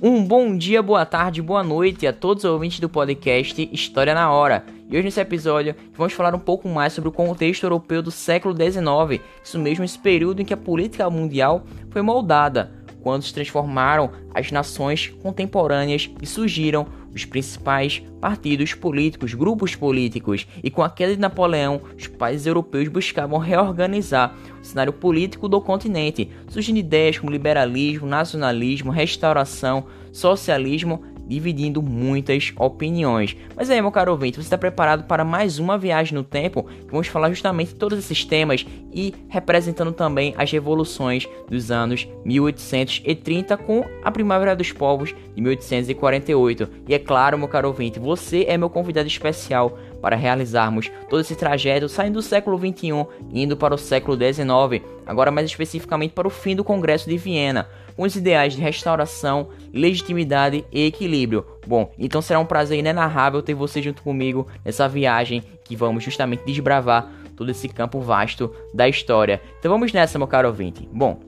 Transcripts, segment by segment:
Um bom dia, boa tarde, boa noite a todos os ouvintes do podcast História na Hora. E hoje nesse episódio vamos falar um pouco mais sobre o contexto europeu do século XIX, isso mesmo esse período em que a política mundial foi moldada, quando se transformaram as nações contemporâneas e surgiram os principais partidos políticos, grupos políticos, e com a queda de Napoleão, os países europeus buscavam reorganizar o cenário político do continente, surgindo ideias como liberalismo, nacionalismo, restauração, socialismo dividindo muitas opiniões. Mas aí, meu caro ouvinte, você está preparado para mais uma viagem no tempo? Vamos falar justamente todos esses temas e representando também as revoluções dos anos 1830 com a Primavera dos Povos de 1848. E é claro, meu caro ouvinte, você é meu convidado especial para realizarmos todo esse trajeto saindo do século 21 indo para o século 19, agora mais especificamente para o fim do Congresso de Viena com os ideais de restauração, legitimidade e equilíbrio. Bom, então será um prazer inenarrável ter você junto comigo nessa viagem que vamos justamente desbravar todo esse campo vasto da história. Então vamos nessa, meu caro ouvinte. Bom,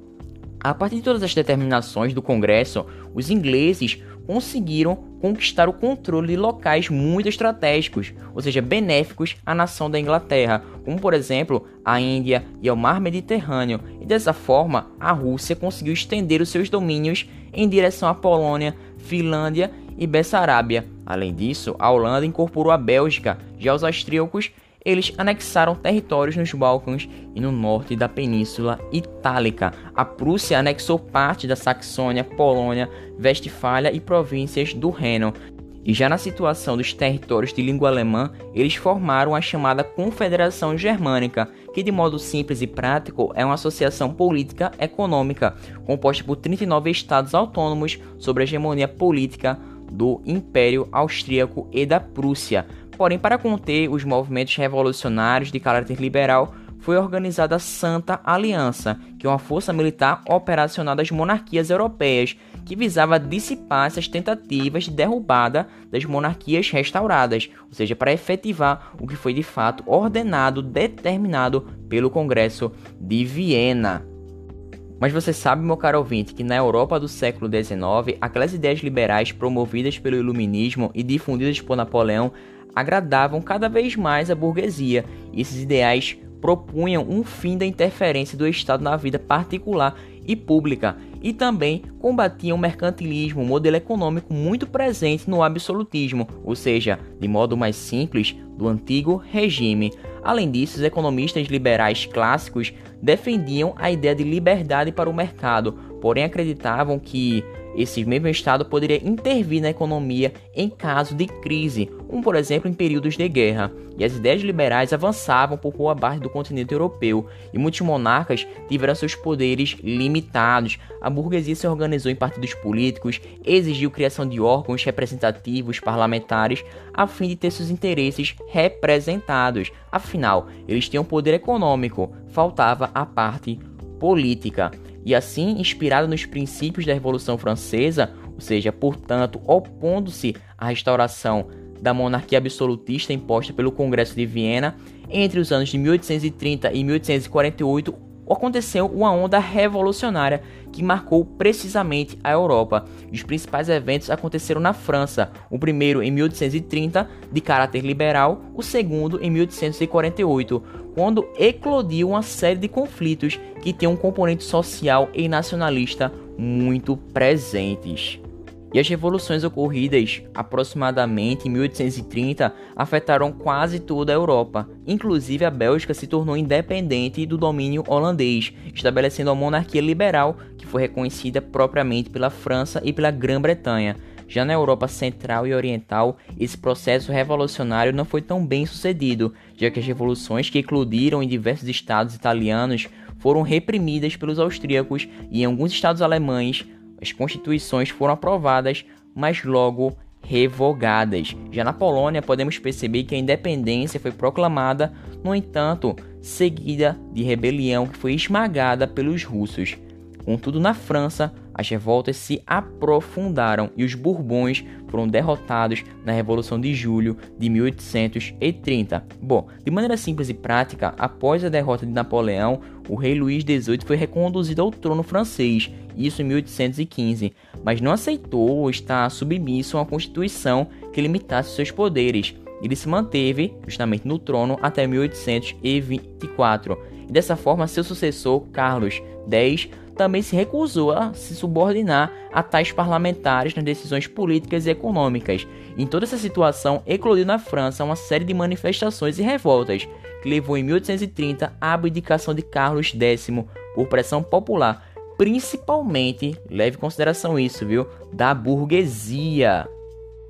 a partir de todas as determinações do Congresso, os ingleses conseguiram conquistar o controle de locais muito estratégicos, ou seja, benéficos à nação da Inglaterra, como por exemplo a Índia e ao Mar Mediterrâneo, e dessa forma a Rússia conseguiu estender os seus domínios em direção à Polônia, Finlândia e Bessarábia. Além disso, a Holanda incorporou a Bélgica, já os austríacos eles anexaram territórios nos Balcãs e no norte da Península Itálica. A Prússia anexou parte da Saxônia, Polônia, Westfália e províncias do Reno. E já na situação dos territórios de língua alemã, eles formaram a chamada Confederação Germânica, que de modo simples e prático é uma associação política econômica composta por 39 estados autônomos sob a hegemonia política do Império Austríaco e da Prússia. Porém, para conter os movimentos revolucionários de caráter liberal, foi organizada a Santa Aliança, que é uma força militar operacional das monarquias europeias, que visava dissipar essas tentativas de derrubada das monarquias restauradas, ou seja, para efetivar o que foi de fato ordenado, determinado pelo Congresso de Viena. Mas você sabe, meu caro ouvinte, que na Europa do século XIX, aquelas ideias liberais promovidas pelo Iluminismo e difundidas por Napoleão agradavam cada vez mais a burguesia, e esses ideais propunham um fim da interferência do Estado na vida particular e pública, e também combatiam o mercantilismo, um modelo econômico muito presente no absolutismo, ou seja, de modo mais simples, do antigo regime. Além disso, os economistas liberais clássicos defendiam a ideia de liberdade para o mercado, porém acreditavam que esse mesmo Estado poderia intervir na economia em caso de crise, como por exemplo em períodos de guerra, e as ideias liberais avançavam por boa parte do continente europeu, e muitos monarcas tiveram seus poderes limitados. A burguesia se organizou em partidos políticos, exigiu criação de órgãos representativos parlamentares a fim de ter seus interesses representados. Afinal, eles tinham poder econômico, faltava a parte política e assim, inspirado nos princípios da Revolução Francesa, ou seja, portanto, opondo-se à restauração da monarquia absolutista imposta pelo Congresso de Viena, entre os anos de 1830 e 1848, aconteceu uma onda revolucionária que marcou precisamente a Europa. Os principais eventos aconteceram na França, o primeiro em 1830, de caráter liberal, o segundo em 1848, quando eclodiu uma série de conflitos que têm um componente social e nacionalista muito presentes. E as revoluções ocorridas aproximadamente em 1830 afetaram quase toda a Europa. Inclusive a Bélgica se tornou independente do domínio holandês, estabelecendo uma monarquia liberal que foi reconhecida propriamente pela França e pela Grã-Bretanha. Já na Europa Central e Oriental, esse processo revolucionário não foi tão bem sucedido, já que as revoluções que eclodiram em diversos estados italianos foram reprimidas pelos austríacos e em alguns estados alemães as constituições foram aprovadas, mas logo revogadas. Já na Polônia, podemos perceber que a independência foi proclamada, no entanto, seguida de rebelião que foi esmagada pelos russos. Contudo, na França, as revoltas se aprofundaram e os Bourbons foram derrotados na Revolução de Julho de 1830. Bom, de maneira simples e prática, após a derrota de Napoleão, o rei Luís XVIII foi reconduzido ao trono francês, isso em 1815, mas não aceitou estar submisso a uma constituição que limitasse seus poderes. Ele se manteve justamente no trono até 1824. E dessa forma, seu sucessor, Carlos X, também se recusou a se subordinar a tais parlamentares nas decisões políticas e econômicas. Em toda essa situação, eclodiu na França uma série de manifestações e revoltas, que levou em 1830 à abdicação de Carlos X por pressão popular, principalmente, leve em consideração isso, viu, da burguesia.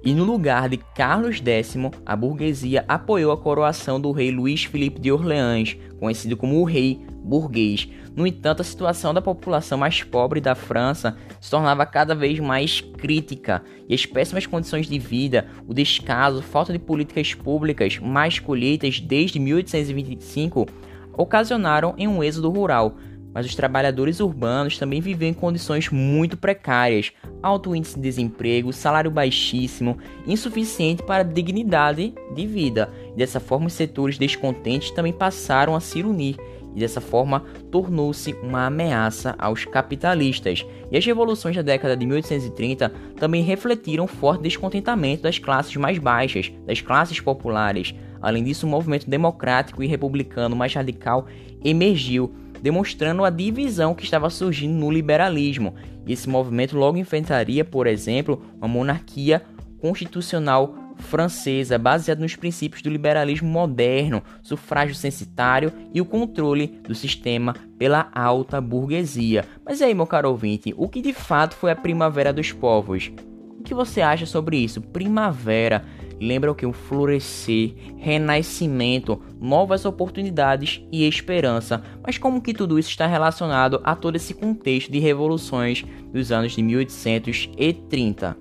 E no lugar de Carlos X, a burguesia apoiou a coroação do rei Luís Felipe de Orleans, conhecido como o rei burguês. No entanto, a situação da população mais pobre da França se tornava cada vez mais crítica, e as péssimas condições de vida, o descaso, falta de políticas públicas, mais colheitas desde 1825, ocasionaram em um êxodo rural, mas os trabalhadores urbanos também viviam em condições muito precárias, alto índice de desemprego, salário baixíssimo, insuficiente para dignidade de vida. Dessa forma, os setores descontentes também passaram a se unir e dessa forma tornou-se uma ameaça aos capitalistas. E as revoluções da década de 1830 também refletiram forte descontentamento das classes mais baixas, das classes populares. Além disso, um movimento democrático e republicano mais radical emergiu demonstrando a divisão que estava surgindo no liberalismo. E esse movimento logo enfrentaria, por exemplo, uma monarquia constitucional francesa baseada nos princípios do liberalismo moderno, sufrágio censitário e o controle do sistema pela alta burguesia. Mas aí, meu caro ouvinte, o que de fato foi a primavera dos povos? O que você acha sobre isso? Primavera lembra o que? Um florescer, renascimento, novas oportunidades e esperança. Mas como que tudo isso está relacionado a todo esse contexto de revoluções dos anos de 1830?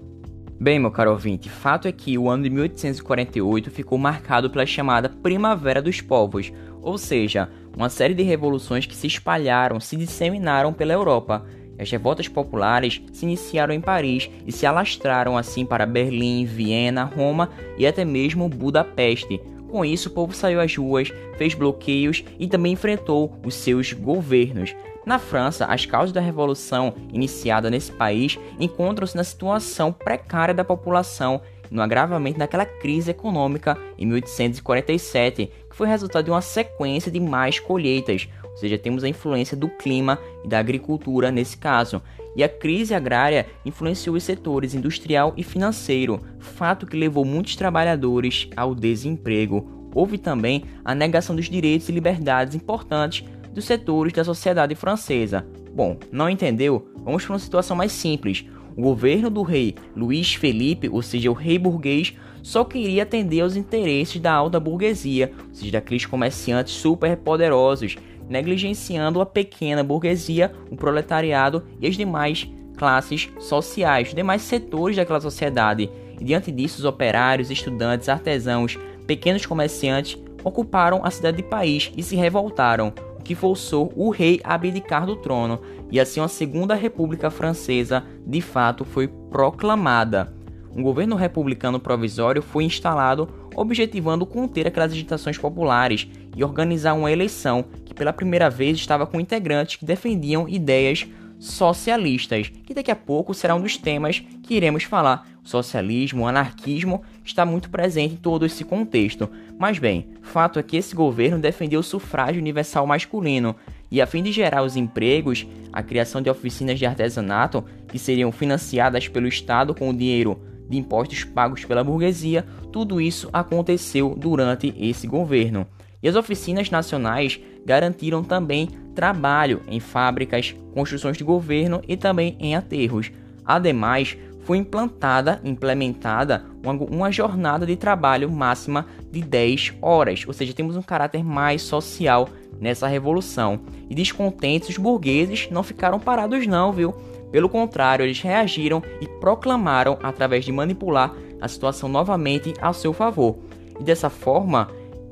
Bem, meu caro ouvinte, fato é que o ano de 1848 ficou marcado pela chamada Primavera dos Povos, ou seja, uma série de revoluções que se espalharam, se disseminaram pela Europa. As revoltas populares se iniciaram em Paris e se alastraram assim para Berlim, Viena, Roma e até mesmo Budapeste. Com isso, o povo saiu às ruas, fez bloqueios e também enfrentou os seus governos. Na França, as causas da revolução iniciada nesse país encontram-se na situação precária da população no agravamento daquela crise econômica em 1847, que foi resultado de uma sequência de mais colheitas, ou seja, temos a influência do clima e da agricultura nesse caso. E a crise agrária influenciou os setores industrial e financeiro, fato que levou muitos trabalhadores ao desemprego. Houve também a negação dos direitos e liberdades importantes dos setores da sociedade francesa. Bom, não entendeu? Vamos para uma situação mais simples. O governo do rei Luís Felipe, ou seja, o rei burguês, só queria atender aos interesses da alta burguesia, ou seja, daqueles comerciantes super poderosos negligenciando a pequena burguesia, o proletariado e as demais classes sociais, demais setores daquela sociedade. E diante disso, os operários, estudantes, artesãos, pequenos comerciantes ocuparam a cidade de Paris e se revoltaram, o que forçou o rei a abdicar do trono, e assim a Segunda República Francesa de fato foi proclamada. Um governo republicano provisório foi instalado, objetivando conter aquelas agitações populares e organizar uma eleição pela primeira vez estava com integrantes que defendiam ideias socialistas, que daqui a pouco será um dos temas que iremos falar. O socialismo, o anarquismo está muito presente em todo esse contexto. Mas bem, fato é que esse governo defendeu o sufrágio universal masculino e a fim de gerar os empregos, a criação de oficinas de artesanato que seriam financiadas pelo Estado com o dinheiro de impostos pagos pela burguesia, tudo isso aconteceu durante esse governo. E as oficinas nacionais garantiram também trabalho em fábricas, construções de governo e também em aterros. Ademais, foi implantada, implementada uma, jornada de trabalho máxima de 10 horas, ou seja, temos um caráter mais social nessa revolução. E descontentes, os burgueses não ficaram parados não, viu? Pelo contrário, eles reagiram e proclamaram, através de manipular a situação novamente a seu favor. E dessa forma,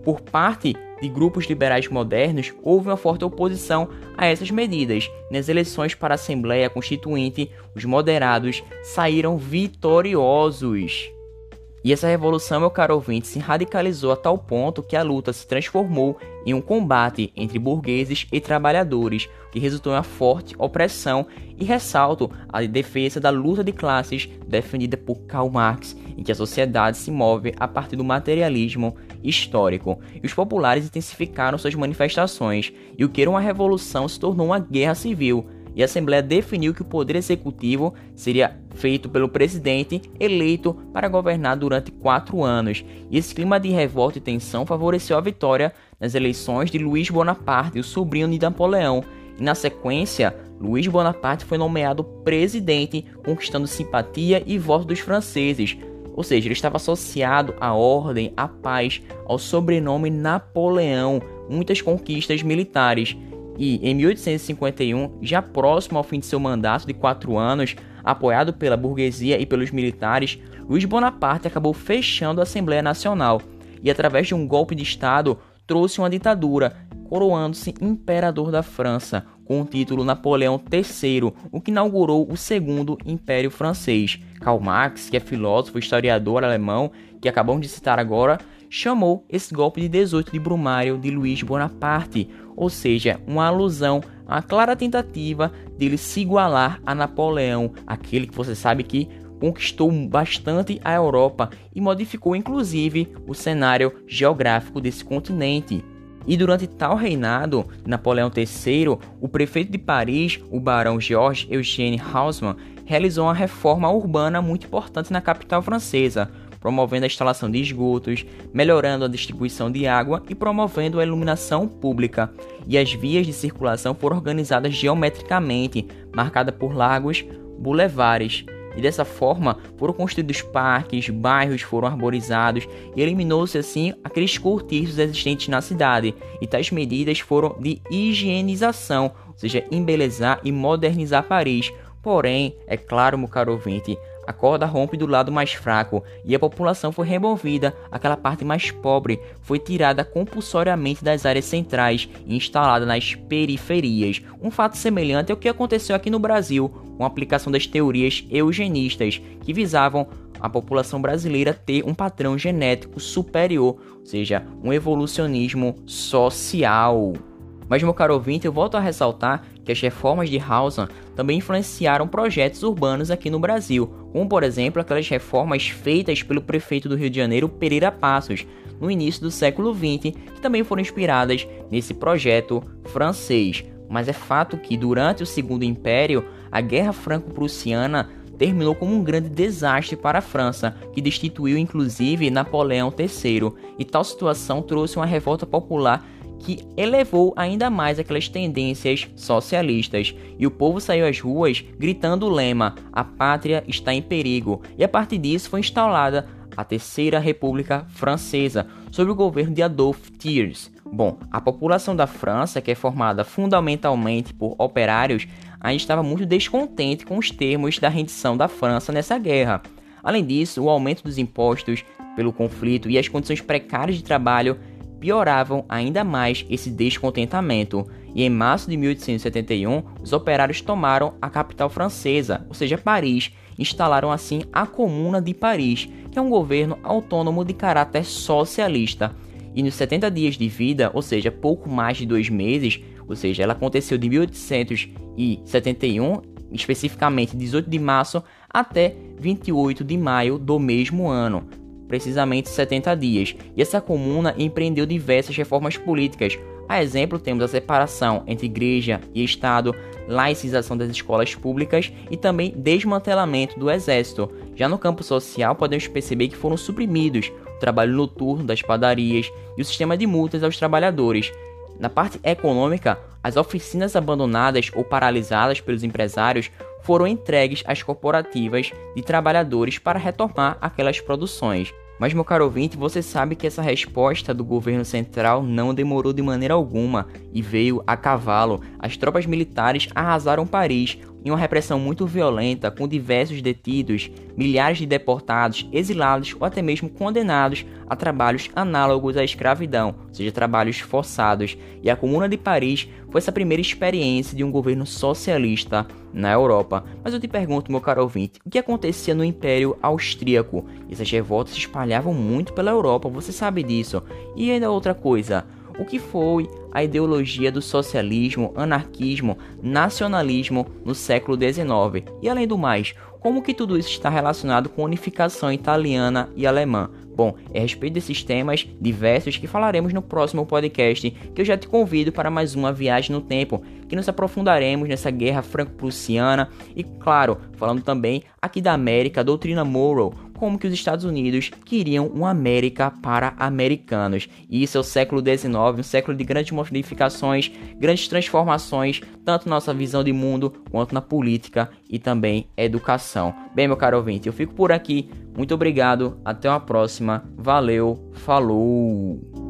por parte de grupos liberais modernos, houve uma forte oposição a essas medidas. Nas eleições para a Assembleia Constituinte, os moderados saíram vitoriosos. E essa revolução, meu caro ouvinte, se radicalizou a tal ponto que a luta se transformou em um combate entre burgueses e trabalhadores, que resultou em uma forte opressão e ressalto a defesa da luta de classes defendida por Karl Marx, em que a sociedade se move a partir do materialismo histórico. E os populares intensificaram suas manifestações, e o que era uma revolução se tornou uma guerra civil, e a Assembleia definiu que o poder executivo seria feito pelo presidente eleito para governar durante quatro anos. E esse clima de revolta e tensão favoreceu a vitória nas eleições de Luís Bonaparte, o sobrinho de Napoleão. E na sequência, Luís Bonaparte foi nomeado presidente, conquistando simpatia e voto dos franceses. Ou seja, ele estava associado à ordem, à paz, ao sobrenome Napoleão, muitas conquistas militares e, em 1851, já próximo ao fim de seu mandato de quatro anos, apoiado pela burguesia e pelos militares, Luiz Bonaparte acabou fechando a Assembleia Nacional e, através de um golpe de Estado, trouxe uma ditadura, coroando-se imperador da França, com o título Napoleão III, o que inaugurou o segundo Império Francês. Karl Marx, que é filósofo e historiador alemão, que acabamos de citar agora, chamou esse golpe de 18 de Brumário de Luiz Bonaparte, ou seja, uma alusão a clara tentativa dele se igualar a Napoleão, aquele que você sabe que conquistou bastante a Europa e modificou inclusive o cenário geográfico desse continente. E durante tal reinado, Napoleão III, o prefeito de Paris, o barão Georges Eugène Haussmann, realizou uma reforma urbana muito importante na capital francesa, promovendo a instalação de esgotos, melhorando a distribuição de água e promovendo a iluminação pública. E as vias de circulação foram organizadas geometricamente, marcadas por largos bulevares. E dessa forma foram construídos parques, bairros foram arborizados e eliminou-se assim aqueles cortiços existentes na cidade. E tais medidas foram de higienização, ou seja, embelezar e modernizar Paris. Porém, é claro, meu caro ouvinte, a corda rompe do lado mais fraco e a população foi removida, aquela parte mais pobre foi tirada compulsoriamente das áreas centrais e instalada nas periferias. Um fato semelhante ao que aconteceu aqui no Brasil, com a aplicação das teorias eugenistas, que visavam a população brasileira ter um padrão genético superior, ou seja, um evolucionismo social. Mas, meu caro ouvinte, eu volto a ressaltar que as reformas de Hausen também influenciaram projetos urbanos aqui no Brasil, como por exemplo aquelas reformas feitas pelo prefeito do Rio de Janeiro, Pereira Passos, no início do século XX, que também foram inspiradas nesse projeto francês. Mas é fato que durante o Segundo Império, a Guerra Franco-Prussiana terminou como um grande desastre para a França, que destituiu inclusive Napoleão III, e tal situação trouxe uma revolta popular que elevou ainda mais aquelas tendências socialistas, e o povo saiu às ruas gritando o lema: a pátria está em perigo, e a partir disso foi instalada a Terceira República Francesa, sob o governo de Adolphe Thiers. Bom, a população da França, que é formada fundamentalmente por operários, ainda estava muito descontente com os termos da rendição da França nessa guerra. Além disso, o aumento dos impostos pelo conflito e as condições precárias de trabalho pioravam ainda mais esse descontentamento, e em março de 1871, os operários tomaram a capital francesa, ou seja, Paris, e instalaram assim a Comuna de Paris, que é um governo autônomo de caráter socialista. E nos 70 dias de vida, ou seja, pouco mais de dois meses, ou seja, ela aconteceu de 1871, especificamente 18 de março, até 28 de maio do mesmo ano precisamente 70 dias, e essa comuna empreendeu diversas reformas políticas. A exemplo, temos a separação entre igreja e Estado, laicização das escolas públicas e também desmantelamento do exército. Já no campo social, podemos perceber que foram suprimidos o trabalho noturno das padarias e o sistema de multas aos trabalhadores. Na parte econômica, as oficinas abandonadas ou paralisadas pelos empresários foram entregues às corporativas de trabalhadores para retomar aquelas produções. Mas, meu caro ouvinte, você sabe que essa resposta do governo central não demorou de maneira alguma e veio a cavalo. As tropas militares arrasaram Paris, em uma repressão muito violenta, com diversos detidos, milhares de deportados, exilados ou até mesmo condenados a trabalhos análogos à escravidão, ou seja, trabalhos forçados. E a Comuna de Paris foi essa primeira experiência de um governo socialista na Europa. Mas eu te pergunto, meu caro ouvinte, o que acontecia no Império Austríaco? Essas revoltas se espalhavam muito pela Europa, você sabe disso. E ainda outra coisa, o que foi a ideologia do socialismo, anarquismo, nacionalismo no século XIX. E além do mais, como que tudo isso está relacionado com a unificação italiana e alemã? Bom, é a respeito desses temas diversos que falaremos no próximo podcast, que eu já te convido para mais uma viagem no tempo, que nos aprofundaremos nessa guerra franco-prussiana e, claro, falando também aqui da América, a doutrina Monroe, como que os Estados Unidos queriam uma América para americanos. E isso é o século XIX, um século de grandes modificações, grandes transformações, tanto na nossa visão de mundo quanto na política e também educação. Bem, meu caro ouvinte, eu fico por aqui. Muito obrigado, até uma próxima. Valeu, falou!